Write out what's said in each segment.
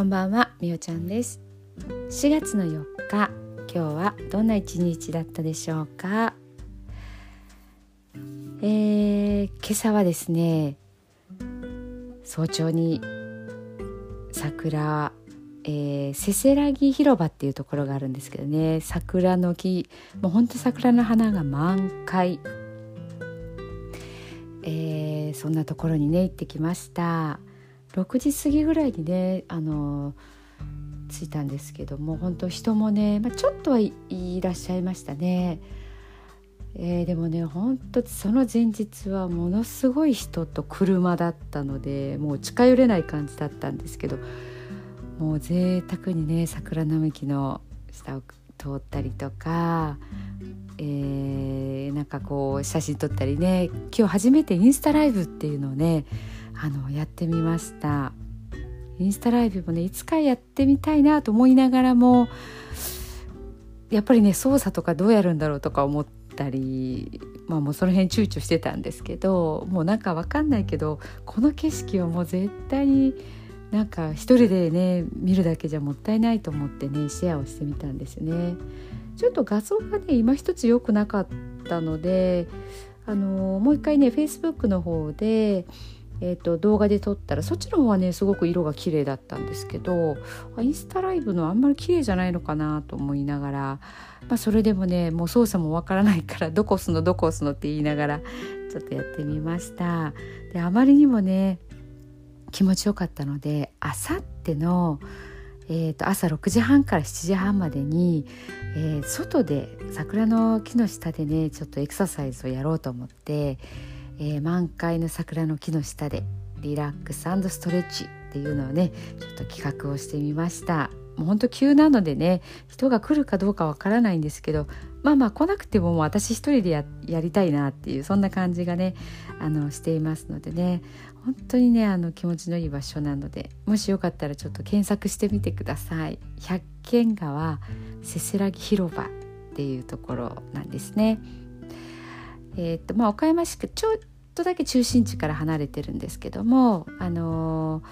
こんばんはみおちゃんです。4月の4日今日はどんな一日だったでしょうか？えー、今朝はですね早朝に桜えー、せせらぎ広場っていうところがあるんですけどね。桜の木もうほんと桜の花が満開、えー、そんなところにね行ってきました。6時過ぎぐらいにねあの着いたんですけども本当人もね、まあ、ちょっとはいらっしゃいましたね。えー、でもね本当その前日はものすごい人と車だったのでもう近寄れない感じだったんですけどもう贅沢にね桜並木の下を通ったりとか、えー、なんかこう写真撮ったりね今日初めてインスタライブっていうのをねあのやってみましたインスタライブもねいつかやってみたいなと思いながらもやっぱりね操作とかどうやるんだろうとか思ったりまあもうその辺躊躇してたんですけどもうなんかわかんないけどこの景色をもう絶対になんか一人でね見るだけじゃもったいないと思ってねシェアをしてみたんですね。ちょっと画像がね今一つ良くなかったのであのもう一回ね Facebook の方でえーと、動画で撮ったらそっちの方はねすごく色が綺麗だったんですけどインスタライブのあんまり綺麗じゃないのかなと思いながら、まあ、それでもねもう操作もわからないからどこ押すのどこ押すのって言いながらちょっとやってみました。であまりにもね気持ちよかったのであさっての、えーと、朝6時半から7時半までに、えー、外で桜の木の下でねちょっとエクササイズをやろうと思ってえー、満開の桜の木の下でリラックスストレッチっていうのをねちょっと企画をしてみました。もうほんと急なのでね人が来るかどうかわからないんですけどまあまあ来なくてももう私一人でやりたいなっていうそんな感じがねあのしていますのでね。本当にねあの気持ちのいい場所なのでもしよかったらちょっと検索してみてください。百軒川せせらぎ広場っていうところなんですね。えーとまあ、岡山市ちょとだけ中心地から離れてるんですけども、あのー、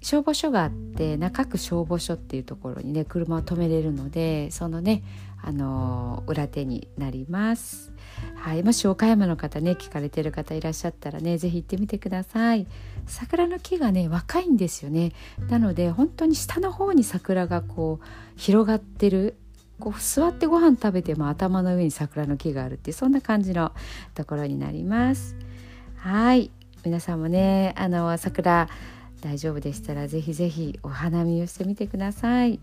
消防署があって中区消防署っていうところにね車を止めれるのでそのね、あのー、裏手になります。はい、もし岡山の方ね聞かれてる方いらっしゃったらね是非行ってみてください。桜の木がね若いんですよね。なので本当に下の方に桜がこう広がってるこう座ってご飯食べても頭の上に桜の木があるっていうそんな感じのところになります。はい。皆さんもねあの桜大丈夫でしたらぜひぜひお花見をしてみてください。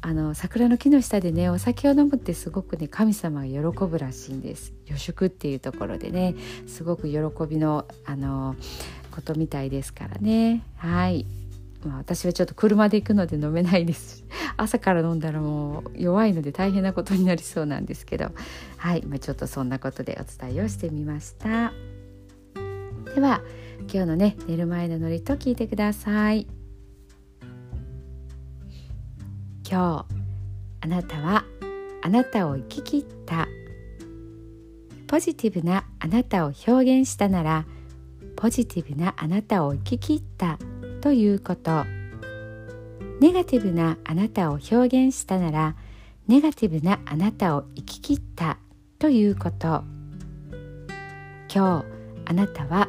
あの桜の木の下でねお酒を飲むってすごくね神様が喜ぶらしいんです。予祝っていうところでねすごく喜びのあのことみたいですからね。はい。まあ、私はちょっと車で行くので飲めないです朝から飲んだらもう弱いので大変なことになりそうなんですけど。はい、まあ、ちょっとそんなことでお伝えをしてみました。では今日のね寝る前のノリと聞いてください。今日あなたはあなたを生き切った。ポジティブなあなたを表現したならポジティブなあなたを生き切った。ということ。ネガティブなあなたを表現したならネガティブなあなたを生き切った。ということ。今日あなたは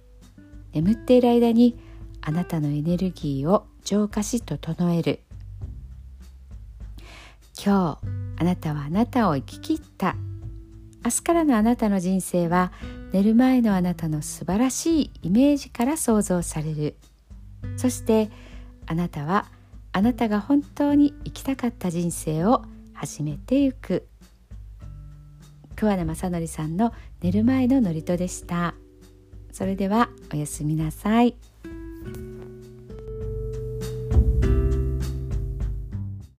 眠っている間にあなたのエネルギーを浄化し整える。今日あなたはあなたを生き切った。明日からのあなたの人生は寝る前のあなたの素晴らしいイメージから想像される。そしてあなたはあなたが本当に生きたかった人生を始めてゆく。桑名正則さんの寝る前の祝詞でした。それではおやすみなさい。